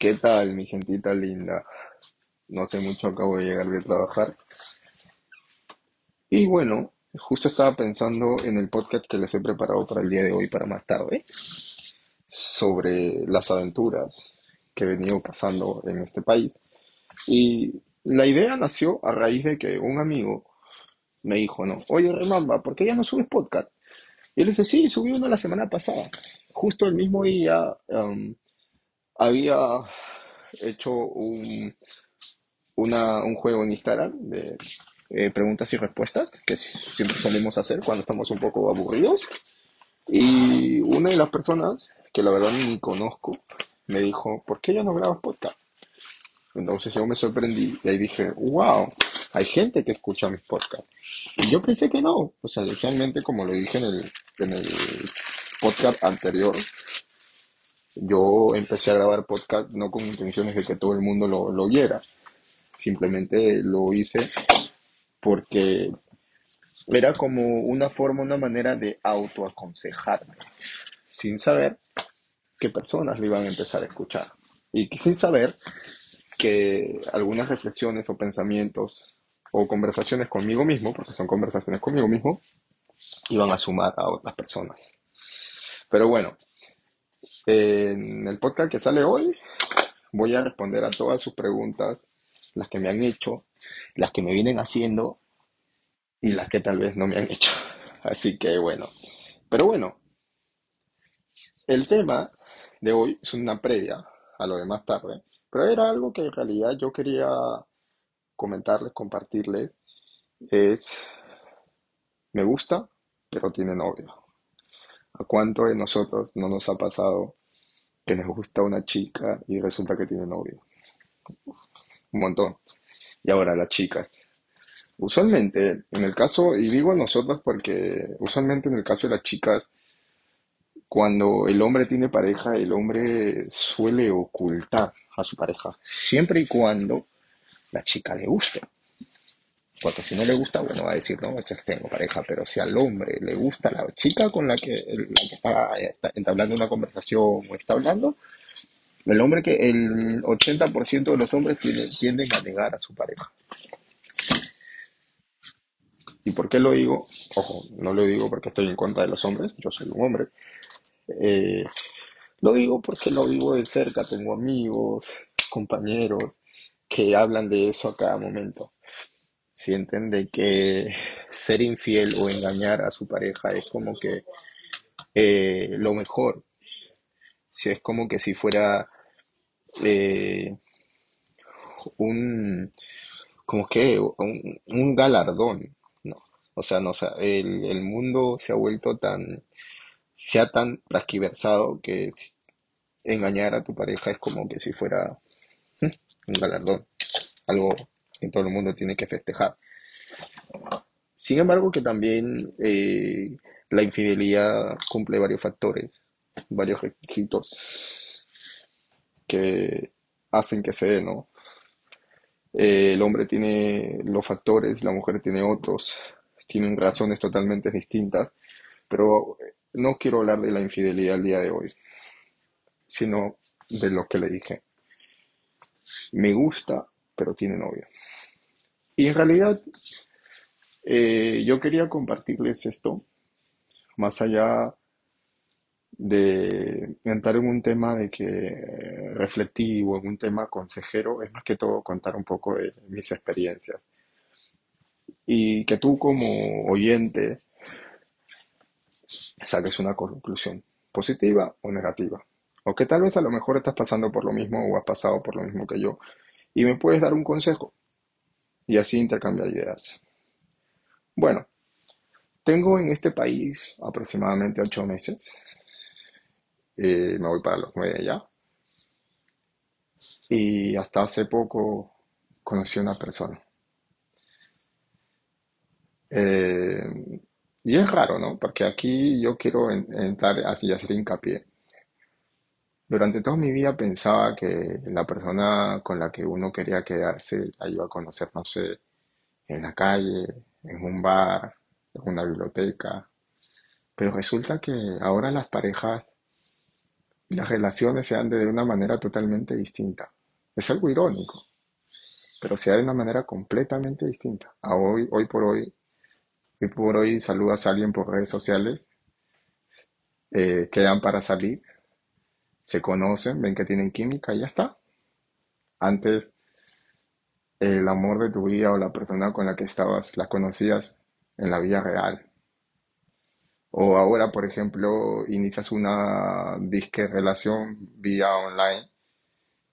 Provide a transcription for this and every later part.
¿Qué tal, mi gentita linda? No sé mucho, acabo de llegar de trabajar. Y bueno, justo estaba pensando en el podcast que les he preparado para el día de hoy, para más tarde, sobre las aventuras que he venido pasando en este país. Y la idea nació a raíz de que un amigo me dijo, no, oye Remamba, ¿por qué ya no subes podcast? Y le dije, sí, subí uno la semana pasada. Justo el mismo día había hecho un, una- un juego en Instagram de eh, preguntas y respuestas, que siempre solemos hacer cuando estamos un poco aburridos. Y una de las personas, que la verdad ni conozco, me dijo, ¿por qué ya no grabas podcast? Entonces yo me sorprendí y ahí dije, wow, hay gente que escucha mis podcasts. Y yo pensé que no. O sea, realmente como lo dije en el, en el podcast anterior, yo empecé a grabar podcast no con intenciones de que todo el mundo lo, lo oyera. Simplemente lo hice porque era como una forma, una manera de autoaconsejarme, sin saber qué personas le iban a empezar a escuchar. Y sin saber que algunas reflexiones o pensamientos o conversaciones conmigo mismo, porque son conversaciones conmigo mismo, iban a sumar a otras personas. Pero bueno, en el podcast que sale hoy voy a responder a todas sus preguntas, las que me han hecho, las que me vienen haciendo y las que tal vez no me han hecho. Así que bueno, pero bueno, el tema de hoy es una previa a lo de más tarde, pero era algo que en realidad yo quería comentarles, compartirles, es, me gusta, pero tiene novio. ¿A cuánto de nosotros no nos ha pasado que nos gusta una chica y resulta que tiene novio? Un montón. Y ahora las chicas. Usualmente, en el caso, y digo nosotros porque usualmente en el caso de las chicas, cuando el hombre tiene pareja, el hombre suele ocultar a su pareja, siempre y cuando la chica le guste. Porque si no le gusta, bueno, va a decir, no, es tengo pareja, pero si al hombre le gusta la chica con la que, está, está entablando una conversación o está hablando, el hombre que el 80% de los hombres tienden, tienden a negar a su pareja. ¿Y por qué lo digo? Ojo, no lo digo porque estoy en contra de los hombres, yo soy un hombre. Eh, lo digo porque lo vivo de cerca, tengo amigos, compañeros que hablan de eso a cada momento. Sienten de que ser infiel o engañar a su pareja es como que eh, lo mejor. Si es como que si fuera eh, un, como que, un, un galardón, ¿no? O sea, no, o el, el mundo se ha vuelto tan, se ha tan que engañar a tu pareja es como que si fuera un galardón, algo que todo el mundo tiene que festejar. Sin embargo, que también eh, la infidelidad cumple varios factores, varios requisitos que hacen que se dé, ¿no? Eh, el hombre tiene los factores, la mujer tiene otros, tienen razones totalmente distintas, pero no quiero hablar de la infidelidad el día de hoy, sino de lo que le dije. Me gusta, pero tiene novia. Y en realidad eh, yo quería compartirles esto, más allá de entrar en un tema de que eh, reflectivo, en un tema consejero, es más que todo contar un poco de mis experiencias. Y que tú como oyente saques una conclusión, positiva o negativa. O que tal vez a lo mejor estás pasando por lo mismo o has pasado por lo mismo que yo y me puedes dar un consejo y así intercambiar ideas. Bueno, tengo en este país aproximadamente ocho meses. Eh, me voy para los nueve ya. Y hasta hace poco conocí a una persona. Eh, y es raro, ¿no? Porque aquí yo quiero en- entrar así hacer hincapié. Durante toda mi vida pensaba que la persona con la que uno quería quedarse la iba a conocer, no sé, en la calle, en un bar, en una biblioteca. Pero resulta que ahora las parejas y las relaciones se dan de una manera totalmente distinta. Es algo irónico, pero se da de una manera completamente distinta. A hoy, hoy por hoy, hoy por hoy saludas a alguien por redes sociales, eh, quedan para salir, se conocen, ven que tienen química y ya está. Antes, el amor de tu vida o la persona con la que estabas, la conocías en la vida real. O ahora, por ejemplo, inicias una disque relación vía online.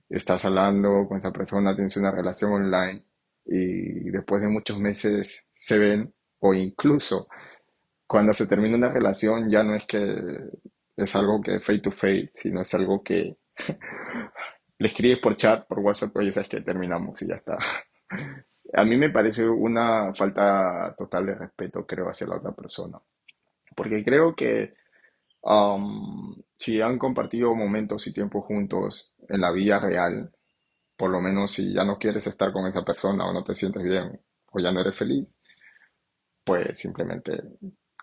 Estás hablando con esa persona, tienes una relación online y después de muchos meses se ven o incluso cuando se termina una relación ya no es que es algo que face to face, sino es algo que le escribes por chat, por WhatsApp, oye, sabes que terminamos y ya está. A mí me parece una falta total de respeto, creo, hacia la otra persona. Porque creo que um, si han compartido momentos y tiempo juntos en la vida real, por lo menos si ya no quieres estar con esa persona o no te sientes bien o ya no eres feliz, pues simplemente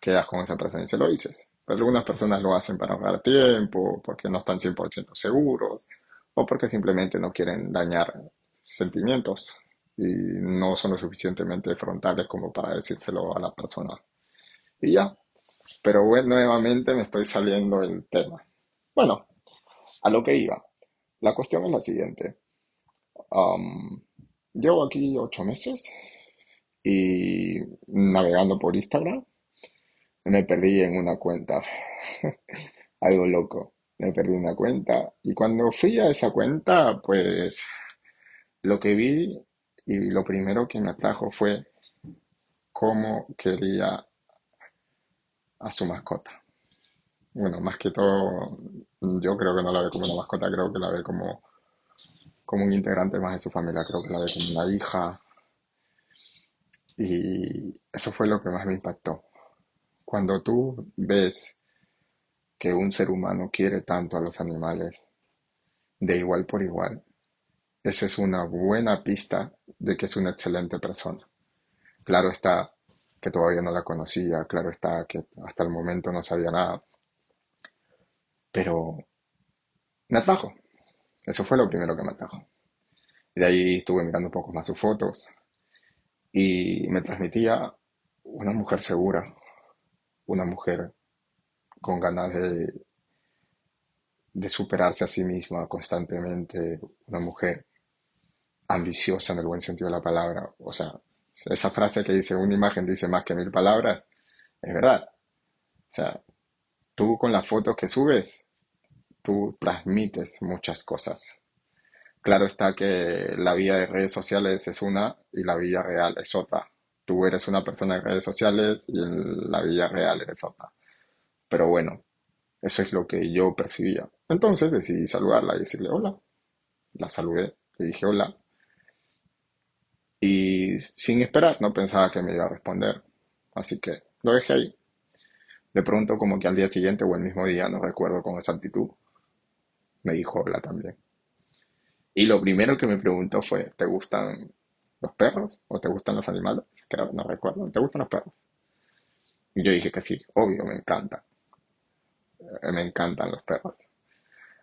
quedas con esa persona y se lo dices. Algunas personas lo hacen para ahorrar tiempo, porque no están 100% seguros, o porque simplemente no quieren dañar sentimientos y no son lo suficientemente frontales como para decírselo a la persona. Y ya. Pero bueno, nuevamente me estoy saliendo del tema. Bueno, a lo que iba. La cuestión es la siguiente. llevo aquí ocho meses y navegando por Instagram me perdí en una cuenta. Algo loco. Me perdí una cuenta y cuando fui a esa cuenta, pues lo que vi y lo primero que me atrajo fue cómo quería a su mascota. Bueno, más que todo, yo creo que no la ve como una mascota, creo que la ve como, como un integrante más de su familia, creo que la ve como una hija. Y eso fue lo que más me impactó. Cuando tú ves que un ser humano quiere tanto a los animales, de igual por igual, esa es una buena pista de que es una excelente persona. Claro está que todavía no la conocía, claro está que hasta el momento no sabía nada, pero me atrajo. Eso fue lo primero que me atrajo. De ahí estuve mirando un poco más sus fotos y me transmitía una mujer segura, una mujer con ganas de, de superarse a sí misma constantemente, una mujer ambiciosa en el buen sentido de la palabra. O sea, esa frase que dice una imagen dice más que mil palabras, es verdad. O sea, tú con las fotos que subes, tú transmites muchas cosas. Claro está que la vida de redes sociales es una y la vida real es otra. Tú eres una persona de redes sociales y en la vida real eres otra. Pero bueno, eso es lo que yo percibía. Entonces decidí saludarla y decirle hola. La saludé, le dije hola. Y sin esperar, no pensaba que me iba a responder. Así que lo dejé ahí. De pronto, como que al día siguiente o el mismo día, no recuerdo con exactitud, me dijo hola también. Y lo primero que me preguntó fue, ¿te gustan los perros o te gustan los animales? Creo, no recuerdo. ¿Te gustan los perros? Y yo dije que sí, obvio, me encanta. Eh, me encantan los perros.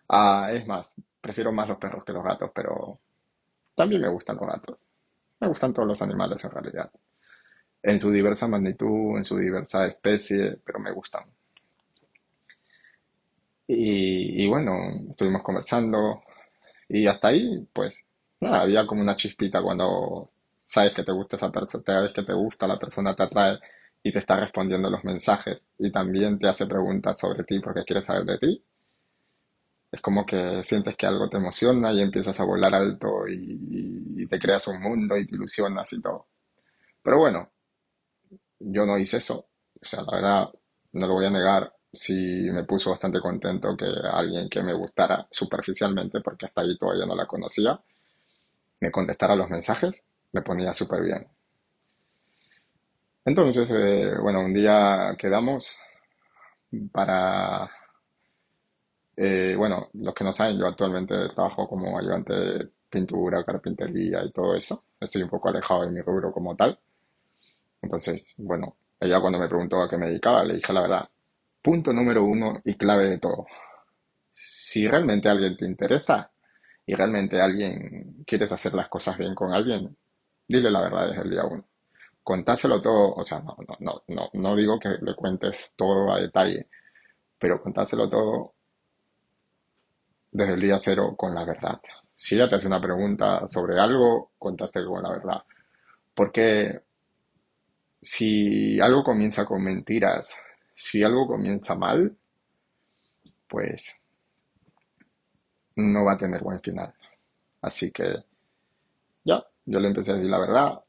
Ah, es más, prefiero más los perros que los gatos, pero también me gustan los gatos. Me gustan todos los animales en realidad. En su diversa magnitud, en su diversa especie, pero me gustan. Y, bueno, estuvimos conversando y hasta ahí, pues, nada, había como una chispita cuando sabes que te gusta esa persona, sabes que te gusta, la persona te atrae y te está respondiendo los mensajes y también te hace preguntas sobre ti porque quiere saber de ti es como que sientes que algo te emociona y empiezas a volar alto y, te creas un mundo y te ilusionas y todo. Pero bueno, yo no hice eso. O sea, la verdad, no lo voy a negar. Sí me puso bastante contento que alguien que me gustara superficialmente, porque hasta ahí todavía no la conocía, me contestara los mensajes, me ponía súper bien. Entonces, eh, bueno, un día quedamos para eh, bueno, los que no saben, yo actualmente trabajo como ayudante de pintura, carpintería y todo eso. Estoy un poco alejado de mi rubro como tal. Entonces, bueno, ella cuando me preguntó a qué me dedicaba, le dije la verdad. Punto número uno y clave de todo. Si realmente alguien te interesa y realmente alguien quieres hacer las cosas bien con alguien, dile la verdad desde el día uno. Contáselo todo, o sea, no, no, no, no, digo que le cuentes todo a detalle, pero contáselo todo desde el día cero con la verdad. Si ella te hace una pregunta sobre algo, contaste con la verdad. Porque si algo comienza con mentiras, si algo comienza mal, pues no va a tener buen final. Así que yo le empecé a decir la verdad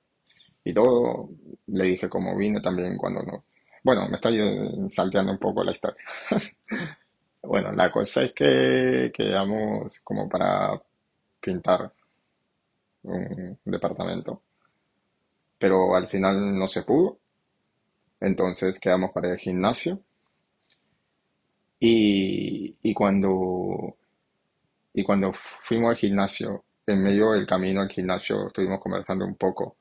y todo. Le dije cómo vine también cuando no. Bueno, me estoy eh, salteando un poco la historia. bueno, la cosa es que quedamos como para pintar un departamento, pero al final no se pudo. Entonces quedamos para el gimnasio. Y, y cuando y cuando fuimos al gimnasio, en medio del camino al gimnasio estuvimos conversando un poco.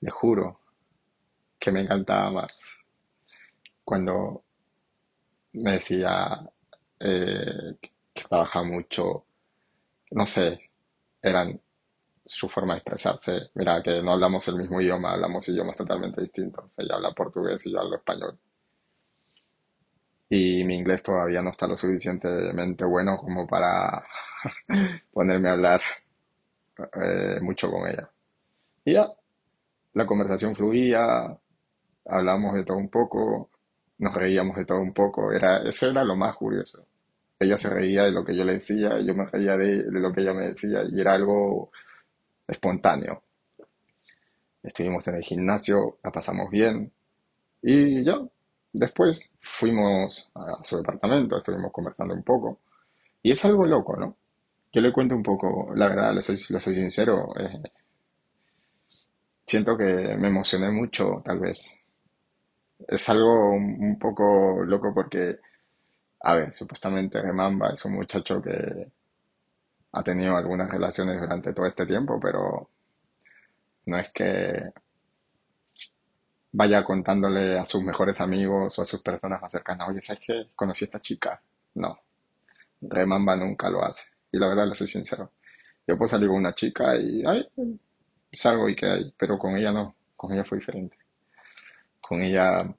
Le juro que me encantaba más cuando me decía eh, que trabaja mucho, no sé, eran su forma de expresarse. Mira, que no hablamos el mismo idioma, hablamos idiomas totalmente distintos. Ella habla portugués y yo hablo español y mi inglés todavía no está lo suficientemente bueno como para ponerme a hablar eh, mucho con ella. Y ya, la conversación fluía, hablamos de todo un poco, nos reíamos de todo un poco, era, eso era lo más curioso. Ella se reía de lo que yo le decía, yo me reía de, de lo que ella me decía, y era algo espontáneo. Estuvimos en el gimnasio, la pasamos bien, y ya, Después fuimos a su departamento, estuvimos conversando un poco. Y es algo loco, ¿no? Yo le cuento un poco, la verdad, le soy, le soy sincero. Eh, siento que me emocioné mucho, tal vez. Es algo un, poco loco porque, a ver, supuestamente Remamba es un muchacho que ha tenido algunas relaciones durante todo este tiempo, pero no es que vaya contándole a sus mejores amigos o a sus personas más cercanas, oye, ¿sabes qué? Conocí a esta chica. No, Remamba nunca lo hace. Y la verdad le soy sincero. Yo puedo salir con una chica y ay, salgo y qué hay, pero con ella no, con ella fue diferente. Con ella,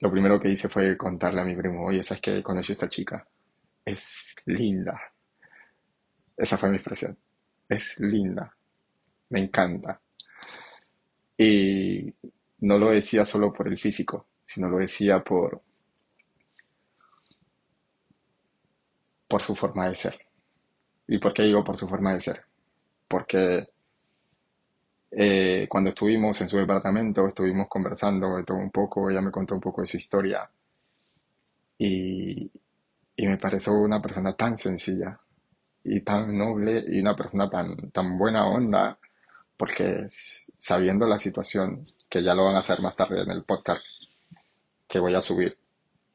lo primero que hice fue contarle a mi primo, oye, ¿sabes qué? Conocí a esta chica. Es linda. Esa fue mi expresión. Es linda. Me encanta. Y no lo decía solo por el físico, sino lo decía por, por su forma de ser. ¿Y por qué digo por su forma de ser? Porque eh, cuando estuvimos en su departamento, estuvimos conversando de todo un poco, ella me contó un poco de su historia y, y me pareció una persona tan sencilla y tan noble y una persona tan, tan buena onda porque sabiendo la situación, que ya lo van a hacer más tarde en el podcast que voy a subir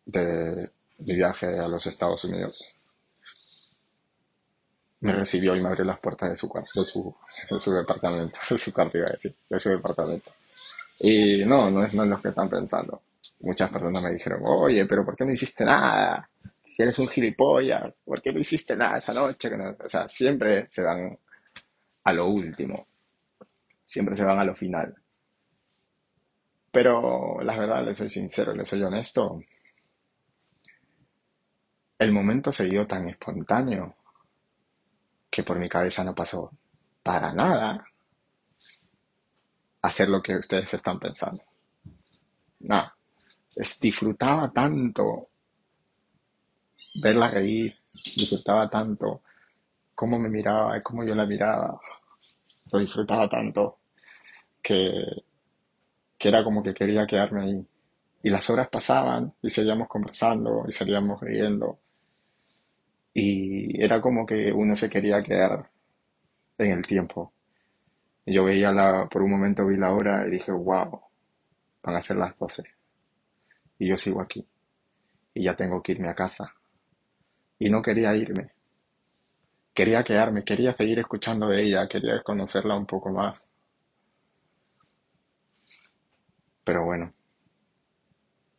de mi viaje a los Estados Unidos, me recibió y me abrió las puertas de su de su, su departamento, de su cuarto iba a decir, de su departamento. Y no, no es, no es lo que están pensando. Muchas personas me dijeron, oye, pero ¿por qué no hiciste nada? eres un gilipollas, ¿por qué no hiciste nada esa noche? O sea, siempre se van a lo último siempre se van a lo final. Pero la verdad, le soy sincero, le soy honesto. El momento se dio tan espontáneo que por mi cabeza no pasó para nada hacer lo que ustedes están pensando. Nada. disfrutaba tanto verla reír, disfrutaba tanto cómo me miraba y cómo yo la miraba. Lo disfrutaba tanto que, que era como que quería quedarme ahí. Y las horas pasaban y seguíamos conversando y seguíamos riendo. Y era como que uno se quería quedar en el tiempo. Yo veía la, por un momento vi la hora y dije, wow, van a ser las 12. Y yo sigo aquí. Y ya tengo que irme a casa. Y no quería irme. Quería quedarme, quería seguir escuchando de ella, quería conocerla un poco más. Pero bueno,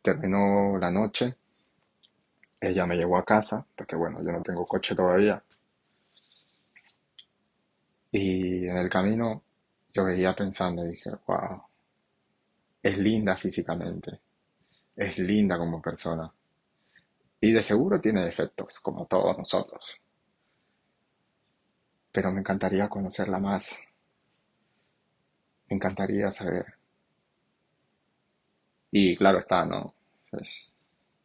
terminó la noche, ella me llevó a casa, porque bueno, yo no tengo coche todavía. Y en el camino yo veía pensando y dije, wow, es linda físicamente, es linda como persona. Y de seguro tiene defectos, como todos nosotros. Pero me encantaría conocerla más. Me encantaría saber. Y claro está, ¿no? Pues,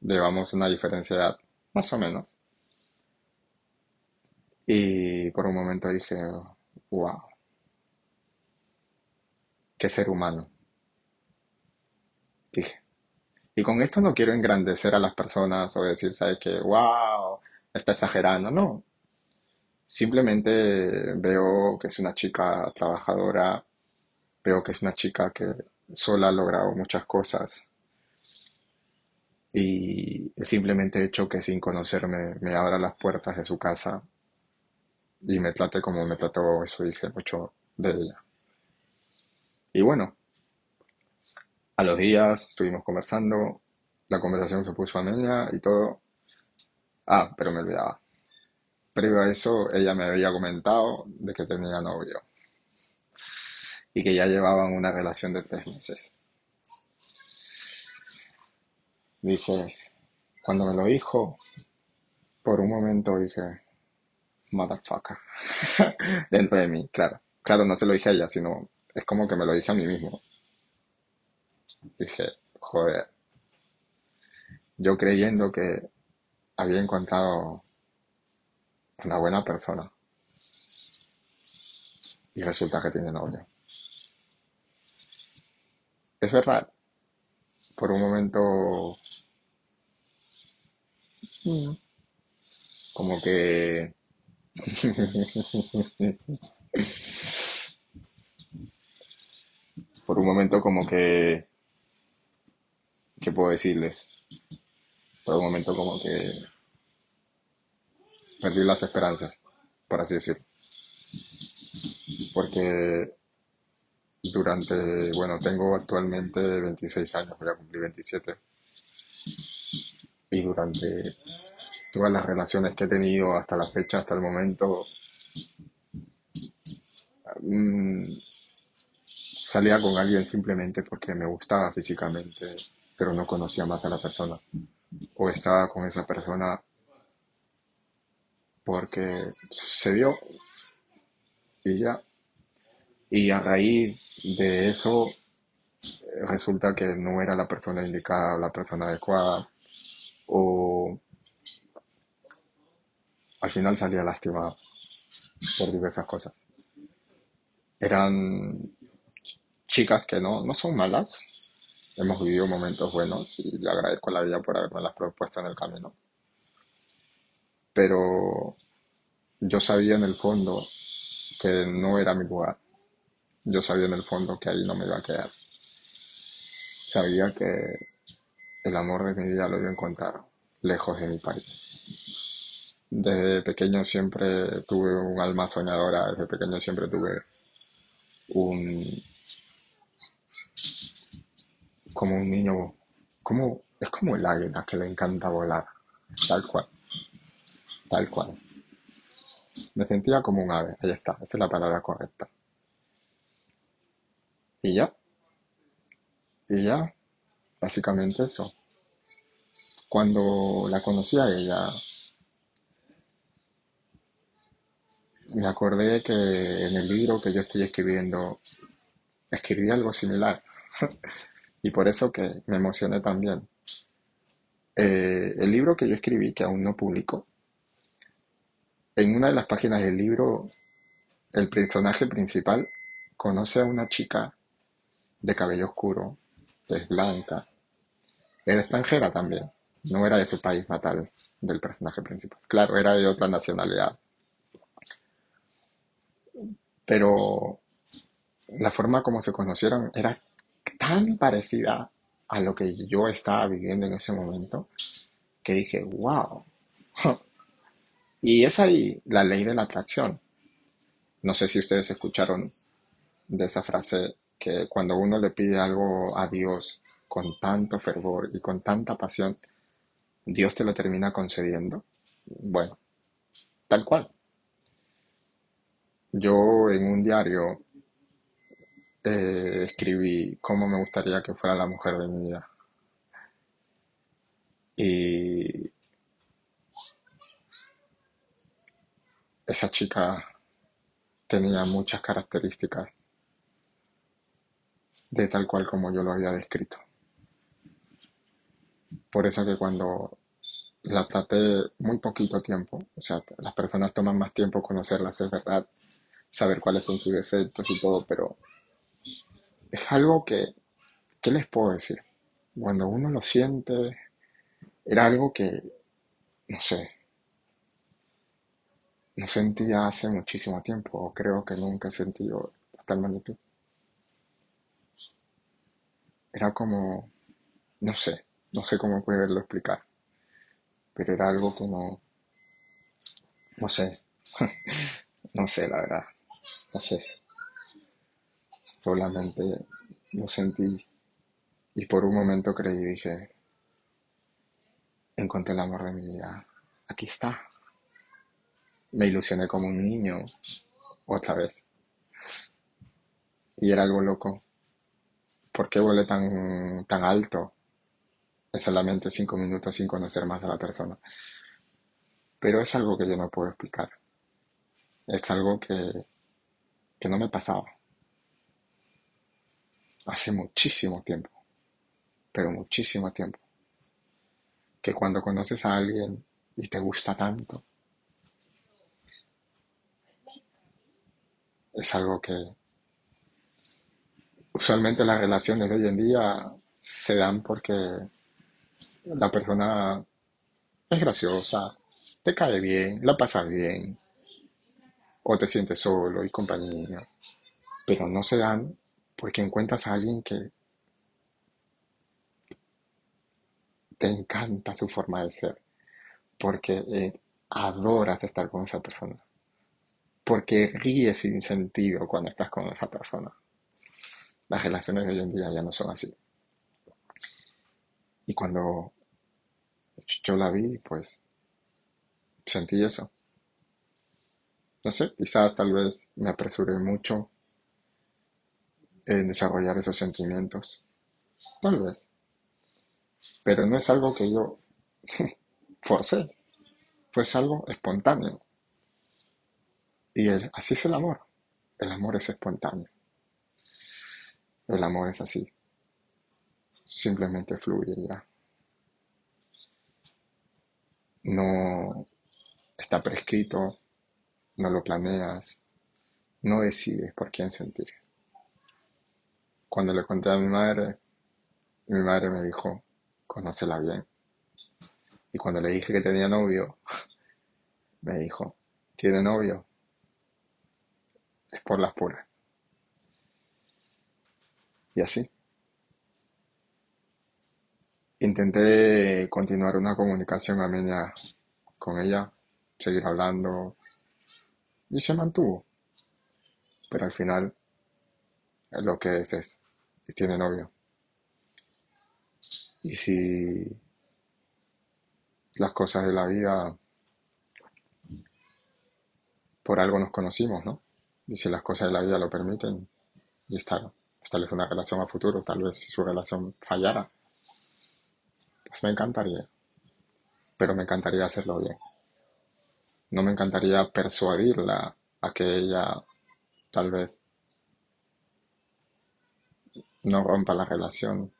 llevamos una diferencia de edad, más o menos. Y por un momento dije, wow, qué ser humano. Dije. Y con esto no quiero engrandecer a las personas o decir, ¿sabes qué? ¡Wow! Está exagerando. No. Simplemente veo que es una chica trabajadora, veo que es una chica que sola ha logrado muchas cosas. Y el simplemente hecho que sin conocerme me abra las puertas de su casa y me trate como me trató, eso dije mucho de ella. Y bueno, a los días estuvimos conversando, la conversación se puso a media y todo. Ah, pero me olvidaba. Previo a eso, ella me había comentado de que tenía novio y que ya llevaban una relación de tres meses. Dije, cuando me lo dijo, por un momento dije, motherfucker, dentro de mí, claro. Claro, no se lo dije a ella, sino es como que me lo dije a mí mismo. Dije, joder, yo creyendo que había encontrado una buena persona y resulta que tiene novio. Es verdad, por un momento mm, como que por un momento como que ¿qué puedo decirles? Por un momento como que perdí las esperanzas, por así decirlo. Porque durante, bueno, tengo actualmente 26 años, voy a cumplir 27. Y durante todas las relaciones que he tenido hasta la fecha, hasta el momento, mm, salía con alguien simplemente porque me gustaba físicamente, pero no conocía más a la persona. O estaba con esa persona porque se dio y ya. Y a raíz de eso resulta que no era la persona indicada o la persona adecuada o al final salía lastimado por diversas cosas. Eran chicas que no, no son malas, hemos vivido momentos buenos y le agradezco a la vida por haberme las propuesto en el camino. Pero yo sabía en el fondo que no era mi lugar. Yo sabía en el fondo que ahí no me iba a quedar. Sabía que el amor de mi vida lo iba a encontrar lejos de mi país. Desde pequeño siempre tuve un alma soñadora, desde pequeño siempre tuve un, como un niño, como, es como el águila que le encanta volar, tal cual, tal cual. Me sentía como un ave, ahí está, esa es la palabra correcta. Y ya, y ya, básicamente eso. Cuando la conocí a ella, me acordé que en el libro que yo estoy escribiendo, escribí algo similar. y por eso que me emocioné también. Eh, el libro que yo escribí, que aún no publico, en una de las páginas del libro, el personaje principal conoce a una chica de cabello oscuro, es blanca, era extranjera también, no era de su país natal del personaje principal, claro, era de otra nacionalidad. Pero la forma como se conocieron era tan parecida a lo que yo estaba viviendo en ese momento que dije, wow. y es ahí la ley de la atracción. No sé si ustedes escucharon de esa frase que cuando uno le pide algo a Dios con tanto fervor y con tanta pasión, Dios te lo termina concediendo. Bueno, tal cual. Yo en un diario eh, escribí cómo me gustaría que fuera la mujer de mi vida. Y esa chica tenía muchas características de tal cual como yo lo había descrito. Por eso que cuando la traté muy poquito tiempo, o sea, las personas toman más tiempo conocerlas, es verdad, saber cuáles son sus defectos y todo, pero es algo que, ¿qué les puedo decir? Cuando uno lo siente, era algo que, no sé, no sentía hace muchísimo tiempo, o creo que nunca he sentido tal magnitud. Era como, no sé, no sé cómo poderlo explicar, pero era algo que no, sé, no sé la verdad, no sé. Solamente lo sentí y por un momento creí dije, encontré el amor de mi vida, aquí está. Me ilusioné como un niño, otra vez. Y era algo loco. ¿Por qué volé tan, tan alto? Es solamente cinco minutos sin conocer más a la persona. Pero es algo que yo no puedo explicar. Es algo que, que no me pasaba. Hace muchísimo tiempo. Pero muchísimo tiempo. Que cuando conoces a alguien y te gusta tanto, es algo que usualmente las relaciones de hoy en día se dan porque la persona es graciosa, te cae bien, la pasas bien, o te sientes solo y compañía, pero no se dan porque encuentras a alguien que te encanta su forma de ser, porque eh, adoras estar con esa persona porque ríes sin sentido cuando estás con esa persona. Las relaciones de hoy en día ya no son así. Y cuando yo la vi, pues sentí eso. No sé, quizás tal vez me apresuré mucho en desarrollar esos sentimientos. Tal vez. Pero no es algo que yo forcé. Fue algo espontáneo. Y así es el amor. El amor es espontáneo. El amor es así. Simplemente fluye ya. No está prescrito, no lo planeas, no decides por quién sentir. Cuando le conté a mi madre, mi madre me dijo, conócela bien. Y cuando le dije que tenía novio, me dijo, ¿tiene novio? es por las puras. Y así. Intenté continuar una comunicación amenia con ella, seguir hablando, y se mantuvo. Pero al final, lo que es es, y tiene novio. Y si las cosas de la vida, por algo nos conocimos, ¿no? Y si las cosas de la vida lo permiten, y estar, establecer una relación a futuro, tal vez si su relación fallara, pues me encantaría. Pero me encantaría hacerlo bien. No me encantaría persuadirla a que ella tal vez no rompa la relación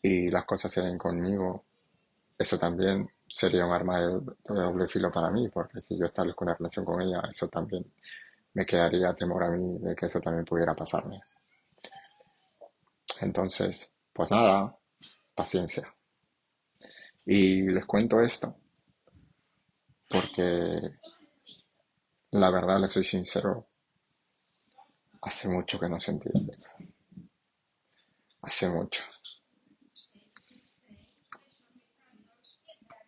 y las cosas se den conmigo. Eso también sería un arma de, doble filo para mí, porque si yo establezco una relación con ella, eso también me quedaría temor a mí de que eso también pudiera pasarme. Entonces, pues nada, paciencia. Y les cuento esto porque la verdad, les soy sincero, hace mucho que no sentí Hace mucho.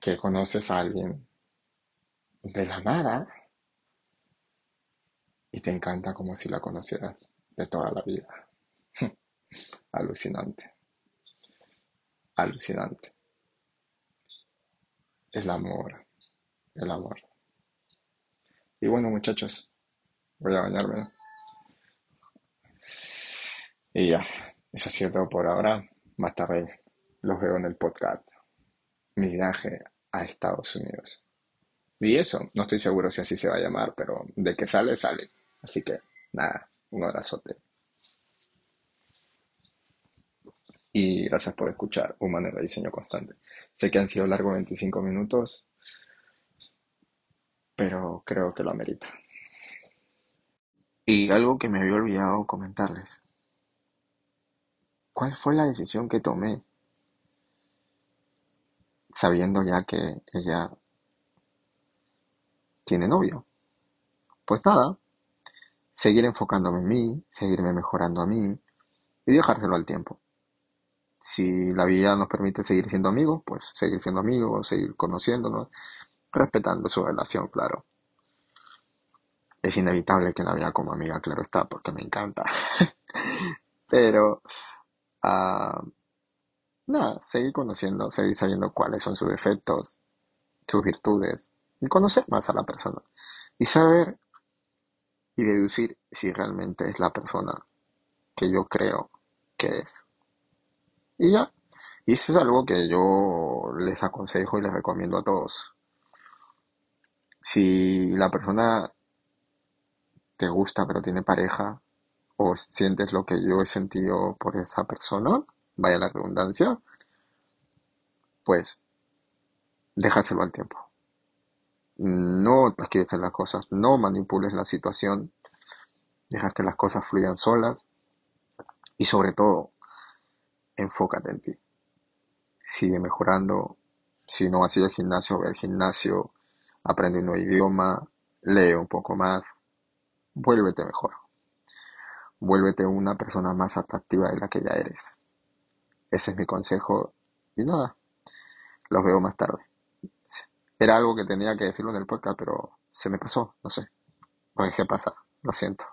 Que conoces a alguien de la nada y te encanta como si la conocieras de toda la vida. Alucinante. Alucinante. El amor, el amor. Y bueno, muchachos, voy a bañarme. Y ya, eso ha sido todo por ahora. Más tarde los veo en el podcast. Mi viaje a Estados Unidos. Y eso, no estoy seguro si así se va a llamar, pero de que sale, sale. Así que, nada, un abrazote. Y gracias por escuchar Humana de Diseño Constante. Sé que han sido largos 25 minutos, pero creo que lo amerita. Y algo que me había olvidado comentarles. ¿Cuál fue la decisión que tomé? Sabiendo ya que ella tiene novio. Pues nada, seguir enfocándome en mí, seguirme mejorando a mí y dejárselo al tiempo. Si la vida nos permite seguir siendo amigos, pues seguir siendo amigos, seguir conociéndonos, respetando su relación, claro. Es inevitable que la vea como amiga, claro está, porque me encanta. Pero, uh, nada, seguir conociendo, seguir sabiendo cuáles son sus defectos, sus virtudes, y conocer más a la persona. Y saber y deducir si realmente es la persona que yo creo que es. Y ya. Y eso es algo que yo les aconsejo y les recomiendo a todos. Si la persona te gusta pero tiene pareja o sientes lo que yo he sentido por esa persona, vaya la redundancia, pues déjaselo al tiempo. No te las cosas, no manipules la situación, deja que las cosas fluyan solas y sobre todo, enfócate en ti. Sigue mejorando. Si no has ido al gimnasio, ve al gimnasio, aprende un nuevo idioma, lee un poco más, vuélvete mejor. Vuélvete una persona más atractiva de la que ya eres. Ese es mi consejo y nada, los veo más tarde. Era algo que tenía que decirlo en el podcast, pero se me pasó, no sé. Lo dejé pasar, lo siento.